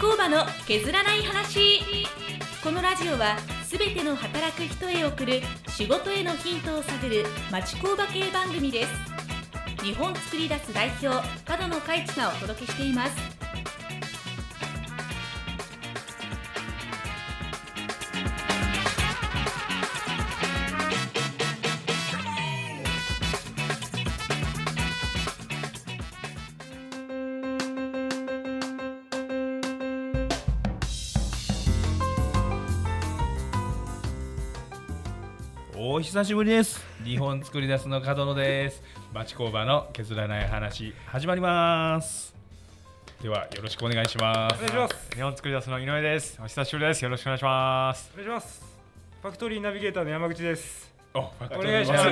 工場の削らない話。このラジオはすべての働く人へ送る仕事へのヒントを探る町工場系番組です。日本作り出す代表角野海地がお届けしています。お久しぶりです。日本作り出すの角野です。町工場の削らない話始まります。ではよろしくお願いします。お願いします。日本作り出すの井上です。お久しぶりです。よろしくお願いします。お願いします。ファクトリーナビゲーターの山口です。おお願いします。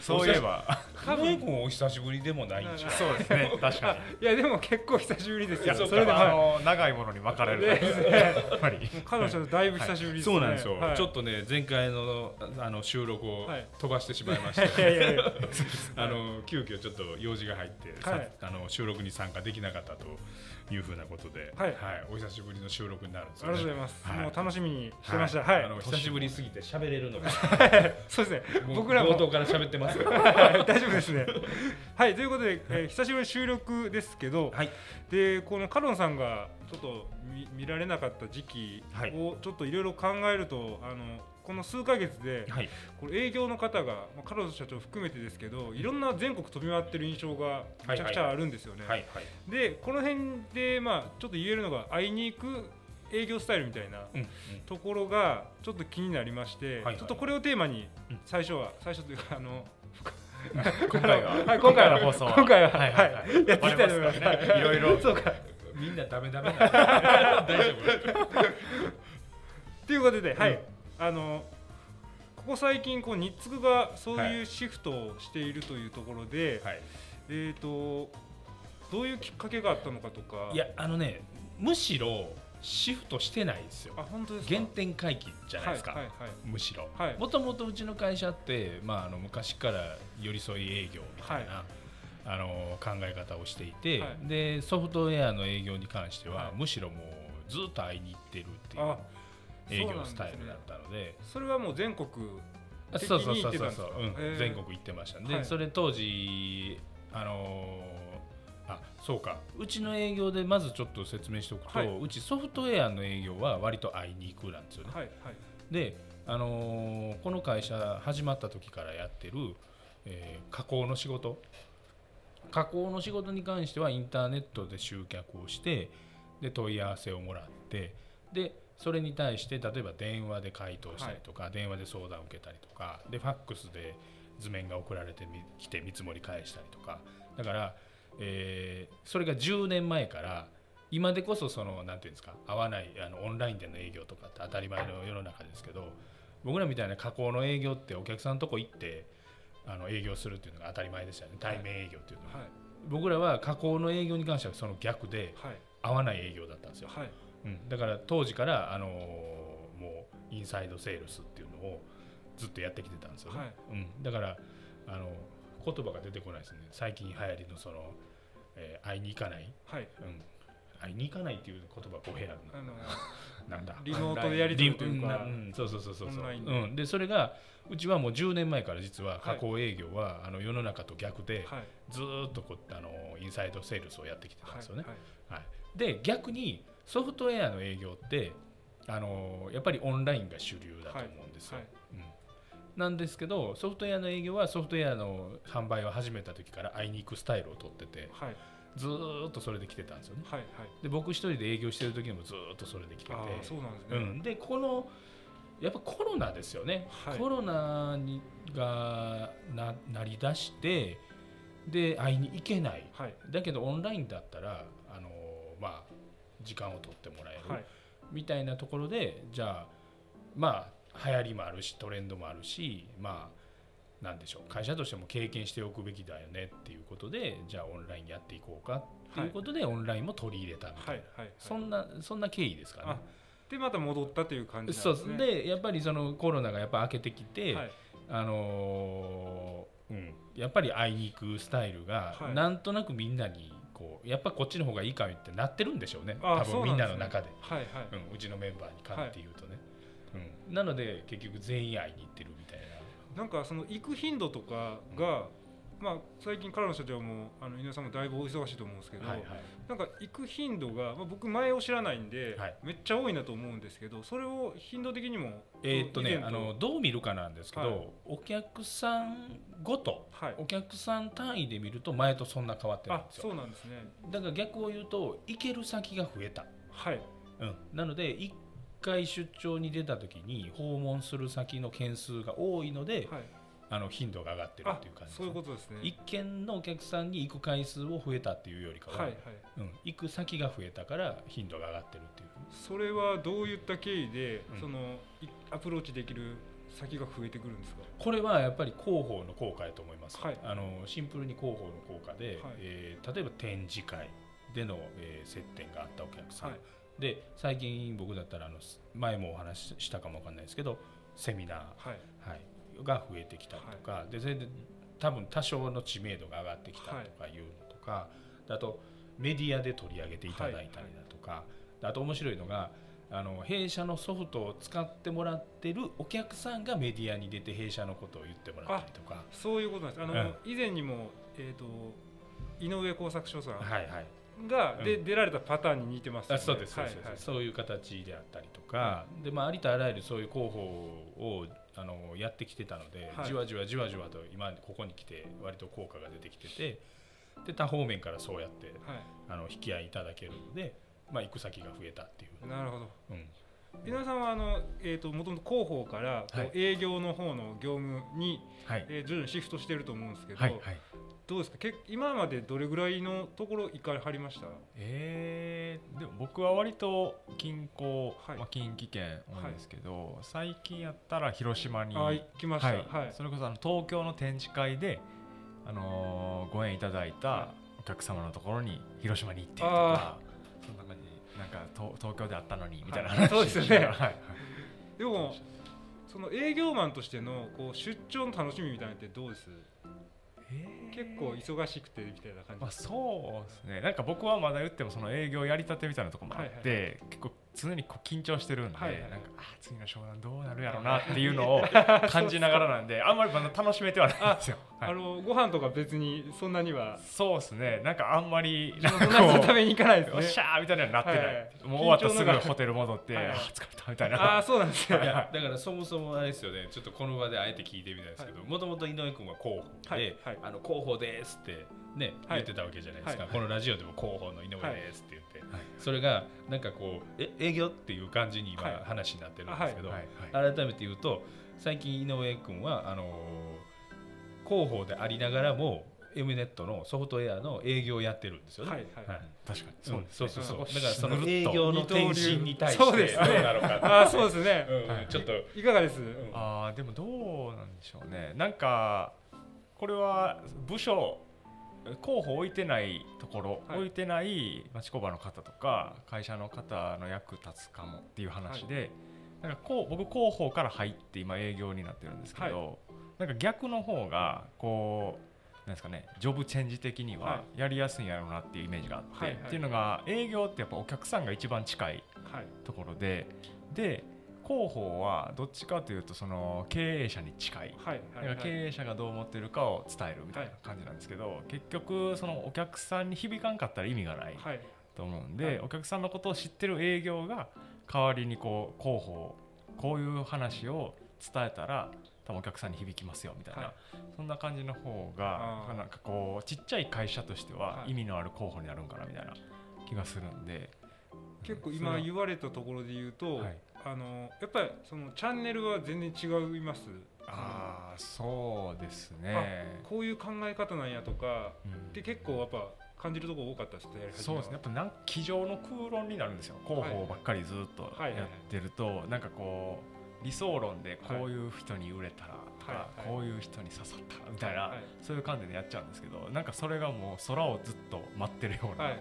そういえば多分。君お久しぶりでもないんじゃそうですね確か いやでも結構久しぶりですよ。それでもあの長いものに巻かれる。やっぱり。彼女とだいぶ久しぶりですね。そうなんですよ、はい。ちょっとね前回のあの収録をはい。飛ばしてしまいまして、いやいやいや。あの急遽ちょっと用事が入って、さはい。あの収録に参加できなかったというふうなことで、はい。お久しぶりの収録になるんですありよね。がとうございます、はい。もう楽しみにしてました。はい、あの久しぶりすぎて喋れるのが。そうですね。僕らも。冒頭から喋ってます大丈夫ですね。はいということで、えー久しぶりの収録ですけど、はい。でこのカロンさんがちょっと見見られなかった時期はい。をちょっといろいろ考えるとあのこの数ヶ月で、はい。これ営業の方が、まあ、カロン社長含めてですけどいろんな全国飛び回ってる印象がめちゃくちゃあるんですよね。でこの辺で、まあ、ちょっと言えるのが会いに行く営業スタイルみたいなところがちょっと気になりまして、はい。ちょっとこれをテーマにうん。最初は最初というかあの 今回は。はい今回は放送は。今回は。はいはいはい。やっていきたいと思います。いろい。ろそうか。みんなダメダメだ。大丈ということで、はい。うん。あのここ最近こう日ツがそういうシフトをしているというところで、夫。はい。えっ、とどういうきっかけがあったのかとか。いやあのねむしろシフトしてないですよ。あ。本当ですか？原点回帰じゃないですか。はいはいむしろ。はい。もともとうちの会社って、まあ、あの昔から寄り添い営業みたいな、はあの考え方をしていて、はい。でソフトウェアの営業に関しては、はい。むしろもうずっと会いに行ってるっていうあ営業スタイルだったので。それはもう全国そうそうそうに行ってたそうそう、ん。全国行ってました。で、はい。それ当時あのそうか。うちの営業でまずちょっと説明しておくと、はい。うちソフトウェアの営業は割と会いに行くなんですよね。はいはい。で、あのーこの会社始まった時からやってる、えー加工の仕事。加工の仕事に関してはインターネットで集客をしてで問い合わせをもらってでそれに対して例えば電話で回答したりとか、電話で相談を受けたりとかでファックスで図面が送られてみきて見積もり返したりとか。だから、えーそれが10年前から今でこそそのなんていうんですか合わないあのオンラインでの営業とかって当たり前の世の中ですけど僕らみたいな加工の営業ってお客さんのとこ行ってあの営業するっていうのが当たり前でしたよね。対面営業っていうのは、はい。僕らは加工の営業に関してはその逆ではい。合わない営業だったんですよ、はい。うん、だから当時から、あのーもうインサイドセールスっていうのをずっとやってきてたんですよね、はい。うん、だからあの言葉が出てこないですね。最近流行りのその、えー会いに行かない、はい。うん、会いに行かないっていう言葉語弊あるあのな なんだ？リモートでやり取りというか。リうんそうそうそうそうそう。うん、でそれがうちはもう10年前から実は加工営業は、あの世の中と逆で、はい。ずーっとこうあのインサイドセールスをやってきてたんですよね。はいはい。で逆にソフトウェアの営業ってあのやっぱりオンラインが主流だと思うんですよ。はいうんなんですけどソフトウェアの営業はソフトウェアの販売を始めた時から会いに行くスタイルをとっててはい。ずーっとそれで来てたんですよね。はい。はいで僕一人で営業してる時にもずーっとそれで来てて。そうなんですね、うん、でこのやっぱコロナですよね、はい。コロナにがななりだしてで会いに行けない。はい。だけどオンラインだったらあのまあ時間を取ってもらえる、はい。みたいなところでじゃあまあ流行りもあるしトレンドもあるしまあなんでしょう会社としても経験しておくべきだよねっていうことでじゃあオンラインやっていこうかっていうことで、オンラインも取り入れたみたいな、はいはいそんなそんな経緯ですかね。あでまた戻ったという感じそなんですね。うでやっぱりそのコロナがやっぱ明けてきて、はい。あのーうん、やっぱり会いに行くスタイルがはい。なんとなくみんなにこうやっぱこっちの方がいいかみってなってるんでしょうね。あ多分みんなの中で。はいはい、うん、うちのメンバーに関って言うとね、うん、なので結局全員会いに行ってるみたいな。なんかその行く頻度とかが、まあ最近からの社長もあの井上さんもだいぶお忙しいと思うんですけど、はいはい。なんか行く頻度が、まあ、僕前を知らないんで、はい。めっちゃ多いなと思うんですけどそれを頻度的にもえーっとねあのどう見るかなんですけど、はい。お客さんごとはい。お客さん単位で見ると前とそんな変わってないんあですよ。そうなんですね。だから逆を言うと行ける先が増えた、はい。うん、なので1回出張に出た時に訪問する先の件数が多いので、はい。あの頻度が上がってるあっていう感じですそういうことですね。一軒のお客さんに行く回数を増えたっていうよりかは、はいはい。うん、行く先が増えたから頻度が上がってるっていう。それはどういった経緯で、うん。そのいアプローチできる先が増えてくるんですか？これはやっぱり広報の効果やと思います、はい。あのシンプルに広報の効果で、はい。えー例えば展示会での、えー接点があったお客さん、はいで最近僕だったらあの前もお話ししたかもわかんないですけどセミナー、はい。はい、が増えてきたりとか、でそれで多分多少の知名度が上がってきたとかい。うのとか、であとメディアで取り上げていただいたりだとか、であと面白いのがあの弊社のソフトを使ってもらってるお客さんがメディアに出て弊社のことを言ってもらったりとか。そういうことなんです。あの、うん。以前にも、えー、と井上工作所さん。はいはいが、でうん。出られたパターンに似てますよね。あそうですそうです、はいはい。そういう形であったりとか、でまあ、ありとあらゆるそういう広報をあのやってきてたので、はい。じわじわじわじわと今ここに来て割と効果が出てきててで多方面からそうやってはい。あの引き合いいただけるので、まあ、行く先が増えたっていう、なるほど。うん、井上さんはあの、えー、ともともと広報からこうはい。営業の方の業務に、はい。えー徐々にシフトしてると思うんですけど、はいはいどうですか？け今までどれぐらいのところ行かれはりました？えー、でも僕は割と近郊、はい。まあ、近畿圏多いんですけど、最近やったら広島に、あ行きました。ははい。い、それこそあの東京の展示会で、あのーご縁いただいたはお客様のところに広島に行ってとあかそんな感じなんか東東京であったのにみたいなはい。話そうですよねはい。でもその営業マンとしてのこう出張の楽しみみたいなのってどうです？結構忙しくてみたいな感じ。まあ、そうですね。なんか僕はまだ言ってもその営業やりたてみたいなところもあって、はい。結構常にこう緊張してるんで、はい。はいなんかあー次の商談どうなるやろうなっていうのを感じながらなんで あんまりまだ楽しめてはないんですよ。はい。あのご飯とか別にそんなには。そうですね。なんかあんまりそなんかこに食べに行かないですね。うおっしゃーみたいなのになってない、はいはい。もう終わったらすぐホテル戻って、あー疲れたみたいな。ああそうなんですよ だからそもそもあれですよね。ちょっとこの場であえて聞いてみたいですけどもともと井上君は広報で、はい。はい。あの広報ですってね、はい。言ってたわけじゃないですか、はい。このラジオでも広報の井上ですって言って、はい。それがなんかこうえ営業っていう感じに今はい。話になってるんですけど、はい。はい。改めて言うと最近井上君はあのー広報でありながらも M ネットのソフトウェアの営業をやってるんですよね。はい。はい。はい。確かに。そうそうそうそう。うん。だからその営業の転身に対してそうですねどう。なのかああそうですね、うん。はい。ちょっと。いかがです、あーでもどうなんでしょうね。なんかこれは部署候補置いてないところ、はい。置いてない町工場の方とか会社の方の役立つかもっていう話で、なんかこう僕広報から入って今営業になってるんですけど、なんか逆の方がこうなんですかねジョブチェンジ的にははやりやすいんやろうなっていうイメージがあって、はいはい。っていうのが営業ってやっぱお客さんが一番近いはい。ところでで広報はどっちかというとその経営者に近い。はいはいはい。だから経営者がどう思ってるかを伝えるみたいな感じなんですけど、結局そのお客さんに響かんかったら意味がないはい。と思うんで、はい。お客さんのことを知ってる営業が代わりにこう広報こういう話を伝えたら多分お客さんに響きますよみたいな、はい。そんな感じの方がなんかこうちっちゃい会社としてははい。意味のある候補になるんかなみたいな気がするんで、結構今言われたところで言うと、はいあのやっぱりそのチャンネルは全然違います。ああそうですね。こういう考え方なんやとかうん。で結構やっぱ感じるところ多かったですやり始めは。そうですね。やっぱなん机上の空論になるんですよ。広報ばっかりずっとはい。はい。やってると、なんかこう理想論でこういう人に売れたらとか、はい。はい。こういう人に刺さったらみたいな、はい。そういう感じでやっちゃうんですけどなんかそれがもう空をずっと待ってるような、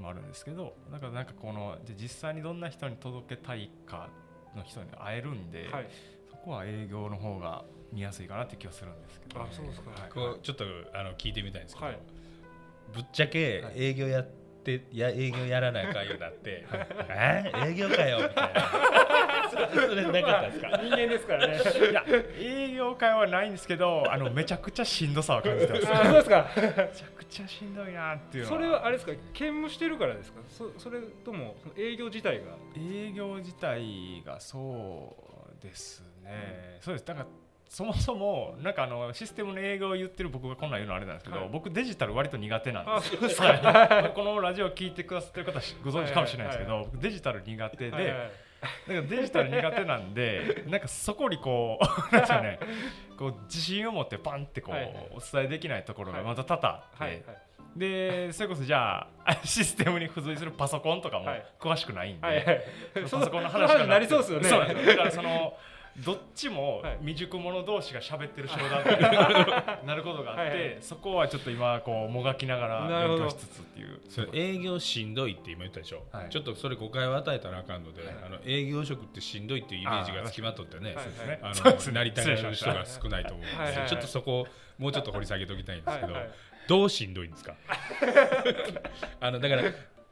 もあるんですけどだからなんかこの実際にどんな人に届けたいかの人に会えるんで、はい。そこは営業の方が見やすいかなって気はするんですけど、あそうですか。はい。こうちょっとあの聞いてみたいんですけど、はい。ぶっちゃけはい営業やってや営業やらないかんようになって「え？営業かよ」みたいなそそれなかったですか？人間ですからね。いや営業会はないんですけど あのめちゃくちゃしんどさは感じてます。あそうですか？めちゃくちゃしんどいなっていうのは。それはあれですか？兼務してるからですか？そそれともその営業自体が？営業自体がそうですね、そうです。だからそもそもなんかあのシステムの営業を言ってる僕がこんなん言うのあれなんですけど、はい。僕デジタル割と苦手なんあですはい。このラジオ聞いてくださってる方はご存知かもしれないですけど、はい僕デジタル苦手で、はいはいだからデジタル苦手なんで なんかそこにこう なんですよね。こう自信を持ってパンってこう、はいはい。お伝えできないところがまた多々あって、はいはい。でそれこそじゃあ システムに付随するパソコンとかもはい。詳しくないんで、はいはい。そのパソコンの話になりそうですよね。だからそのどっちもはい。未熟者同士が喋ってる商談っていうなることがあってそこはちょっと今こうもがきながら勉強しつつっていう。それ営業しんどいって今言ったでしょ、はい。ちょっとそれ誤解を与えたらあかんので、はい。あの営業職ってしんどいっていうイメージがつきまとってねはいそうですね。あのなりたがる人が少ないと思うんでちょっとそこをもうちょっと掘り下げておきたいんですけど、はいはい。どうしんどいんですか？あのだから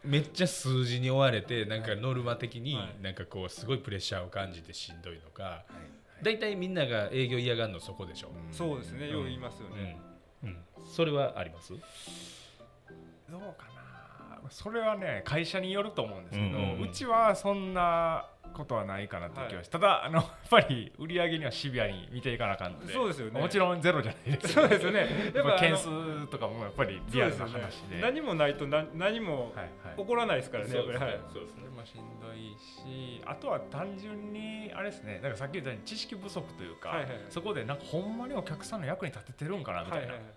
めっちゃ数字に追われてなんかノルマ的にはい。なんかこうすごいプレッシャーを感じてしんどいのか。大体みんなが営業嫌がるのそこでしょ、そうですね。よう言いますよね。うん。うん、それはあります？どうかな。それはね会社によると思うんですけど、うんうんうん。ちはそんなことはないかなという気がし、ただあのやっぱり売り上げにはシビアに見ていかなあかんのでそうですよね。もちろんゼロじゃないですそうですよね。やっぱ件数とかもやっぱりリアルなそうでね話で何もないとな何もはいはい。起こらないですからねはいそうですそれもしんどいしあとは単純にあれですね。なんかさっき言ったように知識不足というか、はいはいそこでなんかほんまにお客さんの役に立ててるんかなみたいなはいはいはい。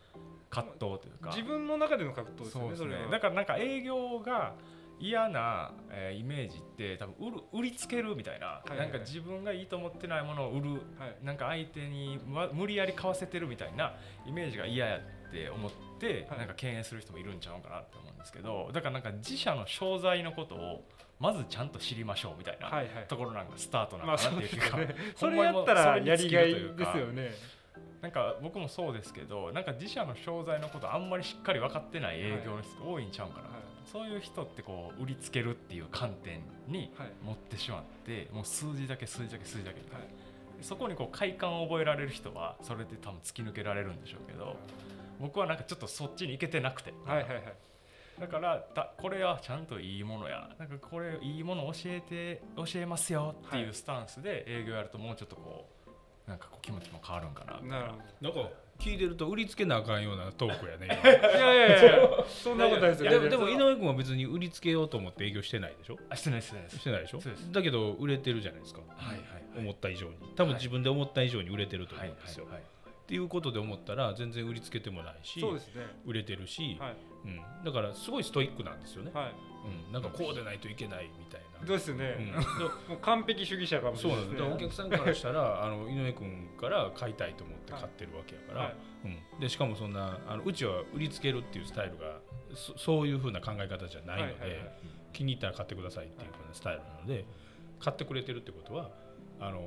葛藤というか、自分の中での格闘ですねね。それは。だからなんか営業が嫌な、えーイメージって多分売る売りつけるみたいな、いはいなんか自分がいいと思ってないものを売るはい。なんか相手にわ無理やり買わせてるみたいなイメージが嫌やって思って、はい。なんか敬遠する人もいるんちゃうかなって思うんですけどだからなんか自社の商材のことをまずちゃんと知りましょうみたいな、はいはい。ところなんかスタートなまあのかなっていう気が、そうですね。そほんまにもうれやったらやりがい尽きるというか。ですよね。なんか僕もそうですけどなんか自社の商材のことあんまりしっかり分かってない営業の人多いんちゃうかな、はいそういう人ってこう売りつけるっていう観点にはい。持ってしまってもう数字だけ数字だけ数字だけ。はい。そこにこう快感を覚えられる人はそれで多分突き抜けられるんでしょうけど僕はなんかちょっとそっちに行けてなくて。はいはいはい。だからだこれはちゃんといいものや。なんかこれいいもの教えて教えますよっていうスタンスで営業やるともうちょっとこうなんかこう気持ちも変わるんかな。みたいななんか聞いてると売りつけなあかんようなトークやねどいやいやいやそんなことないですよ。でもでも井の上君は別に売りつけようと思って営業してないでしょ？あしてないですしてないしてないでしょ？そうです。だけど売れてるじゃないですか。はいはいはい。思った以上に。多分自分で思った以上に売れてると思はいうんですよ、はいはい。っていうことで思ったら全然売りつけてもないしそうですね。売れてるし、はいうん、だからすごいストイックなんですよね、はい。うん、なんかこうでないといけないみたいな。ですよね。うん、もう完璧主義者かもしそうれなんいです。ねお客さんからしたらあの井上君から買いたいと思って買ってるわけやから、はい。うん、でしかもそんなあのうちは売りつけるっていうスタイルがそそういうふうな考え方じゃないので、はいはいはい。気に入ったら買ってくださいっていうふうなスタイルなので買ってくれてるってことはあの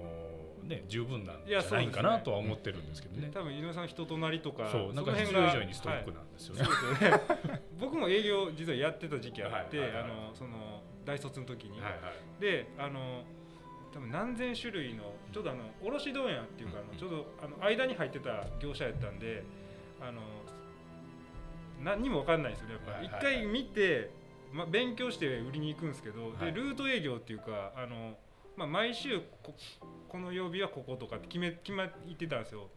ね十分なんじゃないかなとは思ってるんですけどね。多分井上さんの人となりとかそうなんかの必要以上にストイックなんですよね。はい。よね。僕も営業実はやってた時期あって、はいはいはいあのその大卒の時に、はいはい。であの多分何千種類のちょうどあの卸問屋っていうか、あうんのちょうどあの間に入ってた業者やったんであの何にも分かんないんですよねやっぱ。り、はいはい。回見て、ま、勉強して売りに行くんですけど、はい。でルート営業っていうかあの、まあ、毎週ここの曜日はこことかって決め決まってたんですよ。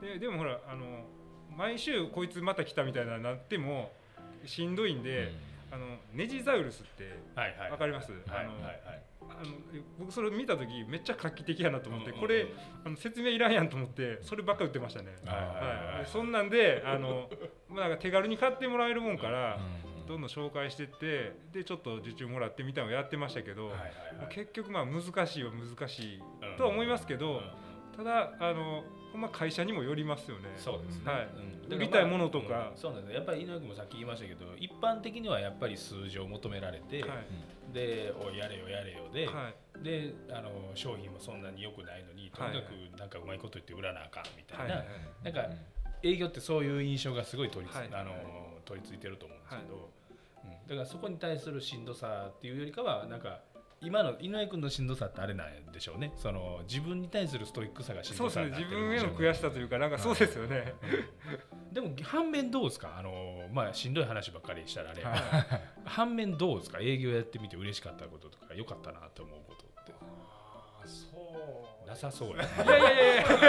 ででもほらあの毎週こいつまた来たみたいななってもしんどいんで、あのネジザウルスってはいはい。わかります、僕それ見た時めっちゃ画期的やなと思って、うんうんこれあの説明いらんやんと思ってそればっか売ってましたね、はいはいそんなんであの、まあ、なんか手軽に買ってもらえるもんから、うんどんどん紹介してってでちょっと受注もらってみたいなのをやってましたけど、はいはいはい。結局まあ難しいは難しいとは思いますけど、うんただあのほんま会社にもよりますよね。そうですね、はい。うん。売りたいものとか。うん。そうなんですやっぱり井上君もさっき言いましたけど一般的にはやっぱり数字を求められて、はい。でおいやれよやれよで、はい。であの商品もそんなに良くないのにとにかくなんかうまいこと言って売らなあかんみたいな、はいはいなんか営業ってそういう印象がすごい取りつ、はい。あの取り付いてると思うんですけど、うん、だからそこに対するしんどさっていうよりかはなんか今の井上君のしんどさってあれなんでしょうね。その自分に対するストイックさがしんどさになってるんでしょう自分への悔しさというかなんかそうですよね、でも反面どうですか？あのまあしんどい話ばっかりしたらあれ、反面どうですか？営業やってみて嬉しかったこととか良かったなと思うことなさそうや、ね、いやいやいやい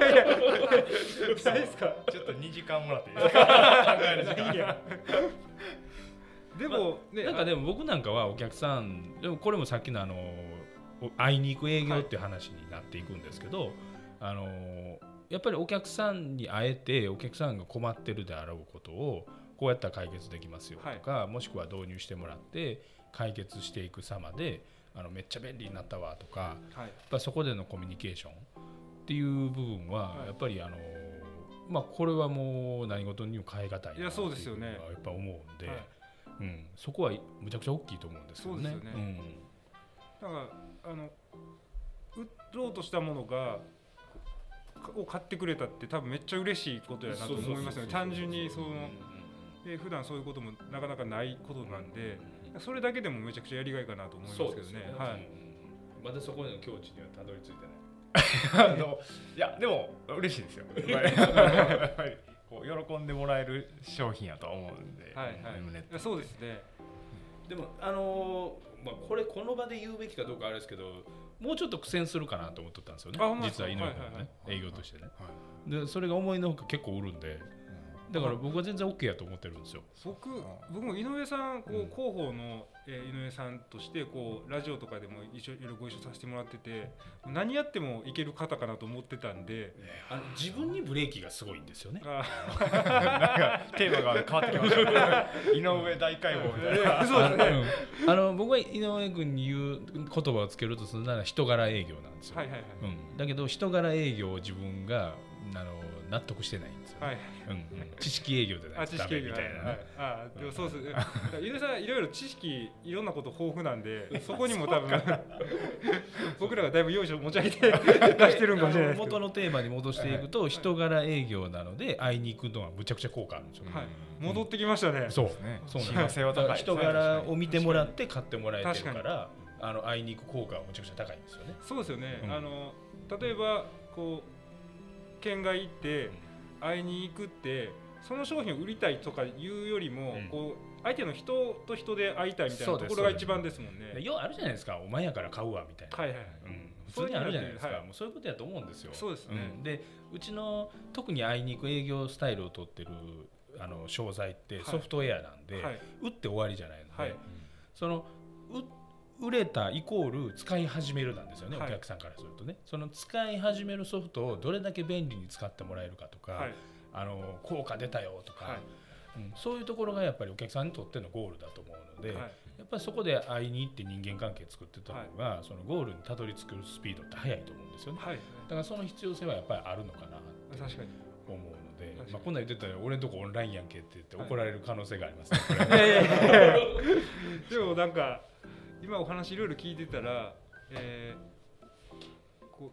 やいやないですかちょっと2時間もらっていいですかいやでも、ねなんかでも僕なんかはお客さんでもこれもさっきのあの会いに行く営業っていう話になっていくんですけど、あのやっぱりお客さんに会えてお客さんが困ってるであろうことをこうやったら解決できますよとか、もしくは導入してもらって解決していく様であのめっちゃ便利になったわとかはい。やっぱそこでのコミュニケーションっていう部分ははい。やっぱりあの、まあこれはもう何事にも変え難いないやそうですよね。っていうのはやっぱ思うんで、はい。うん、そこはむちゃくちゃ大きいと思うんですよね。そうですよね。なん。かあの売ろうとしたものがかを買ってくれたって多分めっちゃ嬉しいことやなと思いますよね。単純にそので普段そういうこともなかなかないことなんでそれだけでもめちゃくちゃやりがいかなと思いますけどね。ね。はいうん。まだそこでの境地にはたどり着いてない。あのいやでも嬉しいですよ。やっぱりこう喜んでもらえる商品やと思うんで、はいはい。そうですね。でもあのーまあこれこの場で言うべきかどうかあれですけど、もうちょっと苦戦するかなと思ってたんですよね。実は井上君ね、営業としてね。はでそれが思いのほか結構売るんで、だから僕は全然 OK やと思ってるんですよ。僕僕も井上さんこううん。広報の、えー井上さんとしてこうラジオとかでも一緒いろいろご一緒させてもらってて何やってもいける方かなと思ってたんで。あの自分にブレーキがすごいんですよね。あなんかテーマが変わってきました。ね 井上大解剖みたいな。そうですね。うん。あの僕は井上君に言う言葉をつけるとするなら人柄営業なんですよ。はいはいはい。うん、だけど人柄営業を自分があの納得してないんですよ、ね。はい。うんうん。知識営業でないとダあ知識営業。メみたいなね、はい。あでもそうです。井上さんいろいろ知識いろんなこと豊富なんでそこにも多分 僕らがだいぶ用意を持ち上げて 出してるんかもしれないですけど。元のテーマに戻していくと、人柄営業なので会いに行くのはむちゃくちゃ効果あるんですよ、はい。戻ってきましたね。そう。ね。そうなん親和性は高い。人柄を見てもらって買ってもらえてるか確らあの会いに行く効果はむちゃくちゃ高いんですよね。そうですよね、うん。あの例えばこう県外行って会いに行くってその商品を売りたいとかいうよりも、うん。こう相手の人と人で会いたいみたいなところが一番ですもんね。でようあるじゃないですか。お前やから買うわみたいな、はいはいはい。うん、普通にあるじゃないですか。はい。もうそういうことやと思うんですよ。そうですね。ん。でうちの特に会いに行く営業スタイルを取ってるあの商材ってはい。ソフトウェアなんで、はい。打って終わりじゃないので、はい。そのう売れたイコール使い始めるなんですよね、はい。お客さんからするとね。その使い始めるソフトをどれだけ便利に使ってもらえるかとか、はい。あの効果出たよとか、はい。うんそういうところがやっぱりお客さんにとってのゴールだと思うので、はい。やっぱりそこで会いに行って人間関係作ってた方が、そのゴールにたどり着くスピードって速いと思うんですよね。はい。だからその必要性はやっぱりあるのかなって思うのでまあ、こんなん言ってたら俺のとこオンラインやんけって言ってはい怒られる可能性がありますね、これいやいやいやいや。でもなんか今お話いろいろ聞いてたら、えーこ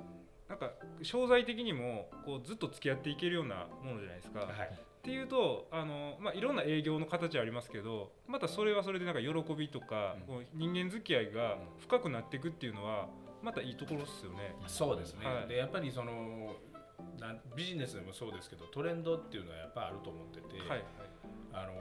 うなんか商材的にもこうずっと付き合っていけるようなものじゃないですか。はい。っていうとあの、まあ、いろんな営業の形ありますけどまたそれはそれでなんか喜びとか、うん。人間付き合いが深くなっていくっていうのはまたいいところですよね。そうですね、はい。でやっぱりそのビジネスでもそうですけどトレンドっていうのはやっぱあると思ってて、はい。あの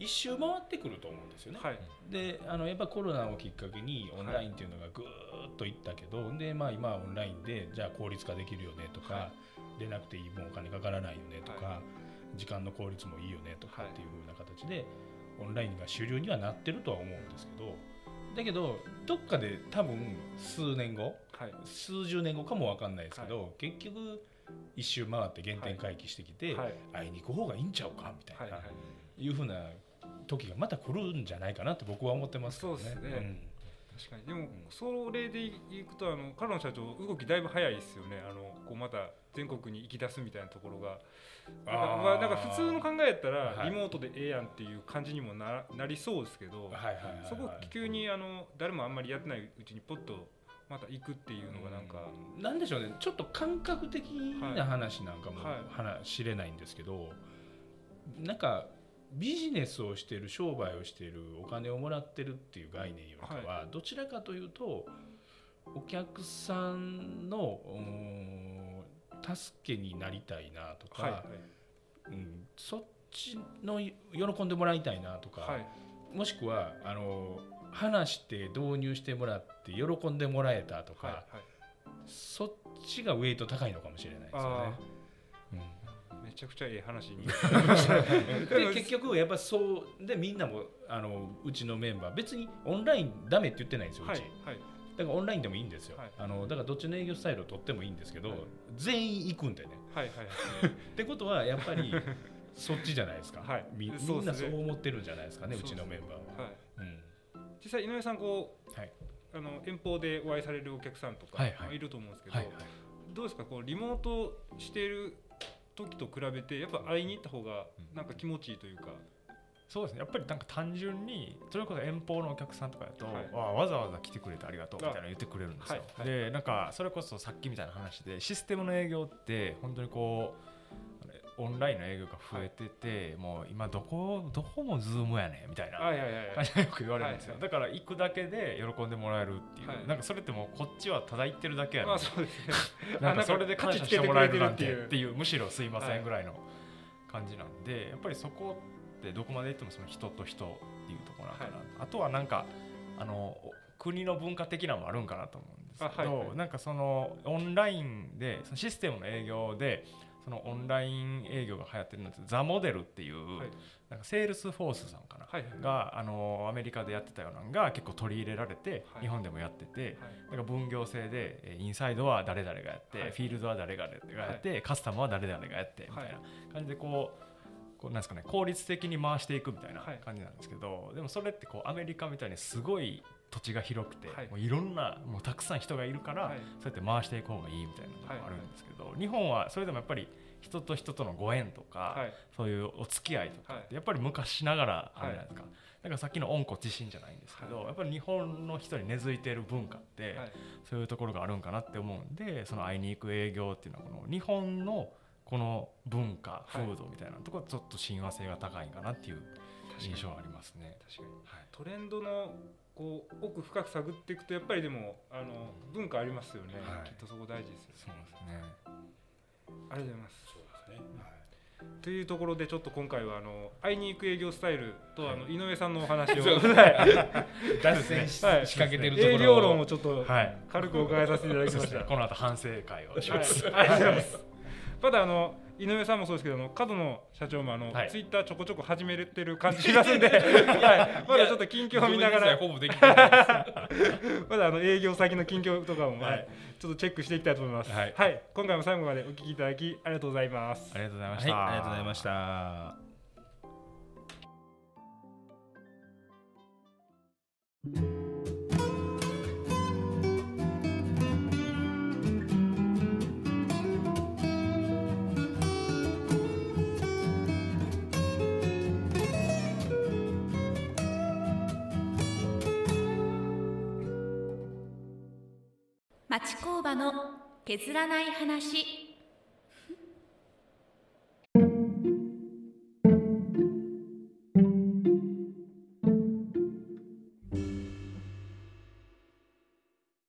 一周回ってくると思うんですよね。はい。であのやっぱコロナをきっかけにオンラインっていうのがぐーっといったけど、でまあ、今はオンラインでじゃあ効率化できるよねとか、は出なくていい分お金かからないよねとか、は時間の効率もいいよねとかはいってい。う風な形で、オンラインが主流にはなってるとは思うんですけどだけどどっかで多分数年後はい。数十年後かも分かんないですけど、結局一周回って原点回帰してきて、はい。会いに行く方がいいんちゃうかみたいな、はいはい。いうふうな時がまた来るんじゃないかなって僕は思ってますけどね。そうですね。確かに。でも、ん。それでいくとあのカロン社長動きだいぶ早いですよね。あのこうまた全国に行き出すみたいなところが。なんかあー。まあ、なんか普通の考えやったらはい。リモートでええやんっていう感じにもななりそうですけど、そこ急にあの誰もあんまりやってないうちにポッとまた行くっていうのがなんか、なんでしょうね。ちょっと感覚的な話なんかもはい。話知れないんですけど、なんかビジネスをしてる商売をしてるお金をもらってるっていう概念よりかは、どちらかというとお客さんの助けになりたいなとか、うん、そっちの喜んでもらいたいなとか、はい。もしくはあの話して導入してもらって喜んでもらえたとか、そっちがウェイト高いのかもしれないですよね。ちゃくちゃええ話に。で結局やっぱそうでみんなもあのうちのメンバー別にオンラインダメって言ってないんですよ、はいうち。はい。だからオンラインでもいいんですよ、はい。あのだからどっちの営業スタイルを取ってもいいんですけど、はい。全員行くんでね。はいはい ってことはやっぱりそっちじゃないですか、はい。みみんなそう思ってるんじゃないですかねうちのメンバーは。はい。うん。実際井上さんこう、はい。あの遠方でお会いされるお客さんとか、いると思うんですけど、はいはい。どうですか？こうリモートしている時と比べてやっぱ会いに行った方がなんか気持ちいいというか、そうですね。やっぱりなんか単純にそれこそ遠方のお客さんとかだと、はい。あわざわざ来てくれてありがとうみたいなの言ってくれるんですよ、はい。はい。でなんかそれこそさっきみたいな話でシステムの営業って本当にこうオンラインの営業が増えてて、もう今どこどこもズームやねんみたいなはいはいはいはい。感じでよく言われるんですよ、はいだから行くだけで喜んでもらえるっていう、はい。なんかそれってもうこっちはただ行ってるだけやねんまあそうですね。なんかそれで感謝してもらえるなんてってい。うむしろすいませはいんぐらいの感じなんでやっぱりそこってどこまで行ってもその人と人っていうところなんかな、はい。あとはなんかあの国の文化的なのもあるんかなと思うんですけど、あはい。はい。なんかそのオンラインでそのシステムの営業でそのオンライン営業が流行ってるのって THE MODEL っていう、はい。なんかセールスフォースさんかな、はいはいがあのアメリカでやってたようなのが結構取り入れられて、はい。日本でもやってて、はい。なんか分業制でえーインサイドは誰々がやって、はい。フィールドは誰々がやって、カスタムは誰々がやってみたいな感じでこうこうなんですかね効率的に回していくみたいなはい。感じなんですけど、でもそれってこうアメリカみたいにすごい土地が広くて、はい。もういろんなもうたくさん人がいるから、はい。そうやって回していく方がいいみたいなのがあるんですけど、日本はそれでもやっぱり人と人とのご縁とか、はい。そういうお付き合いとかってやっぱり昔ながらあるじゃないですか、だからさっきの温故知新じゃないんですけど、はい。やっぱり日本の人に根付いている文化って、はい。そういうところがあるんかなって思うんでその会いに行く営業っていうのはこの日本のこの文化はい。風土みたいなところちょっと親和性が高いんかなっていう印象はありますね。確かに。はい。トレンドのこう奥深く探っていくとやっぱりでもあの文化ありますよね、はい。きっとそこ大事ですよね。そうですね。ありがとうございます。そうですね。というところでちょっと今回はあの会いに行く営業スタイルとあの井上さんのお話を、はい。脱線しはい。仕掛けてるところ営業論をちょっとはい。軽くお伺いさせていただきました。この後反省会をしはい、あます。りがとうございます。まだあの井上さんもそうですけどあの角野社長もあの、はいツイッターちょこちょこ始めてる感じしますんで、はい、まだちょっと近況を見ながらまだあの営業先の近況とかも、はいはいちょっとチェックしていきたいと思います。はい今回も最後までお聞きいただきありがとうございますあ。りがとうございまはい、した。ありがとうございました。町工場の削らない話。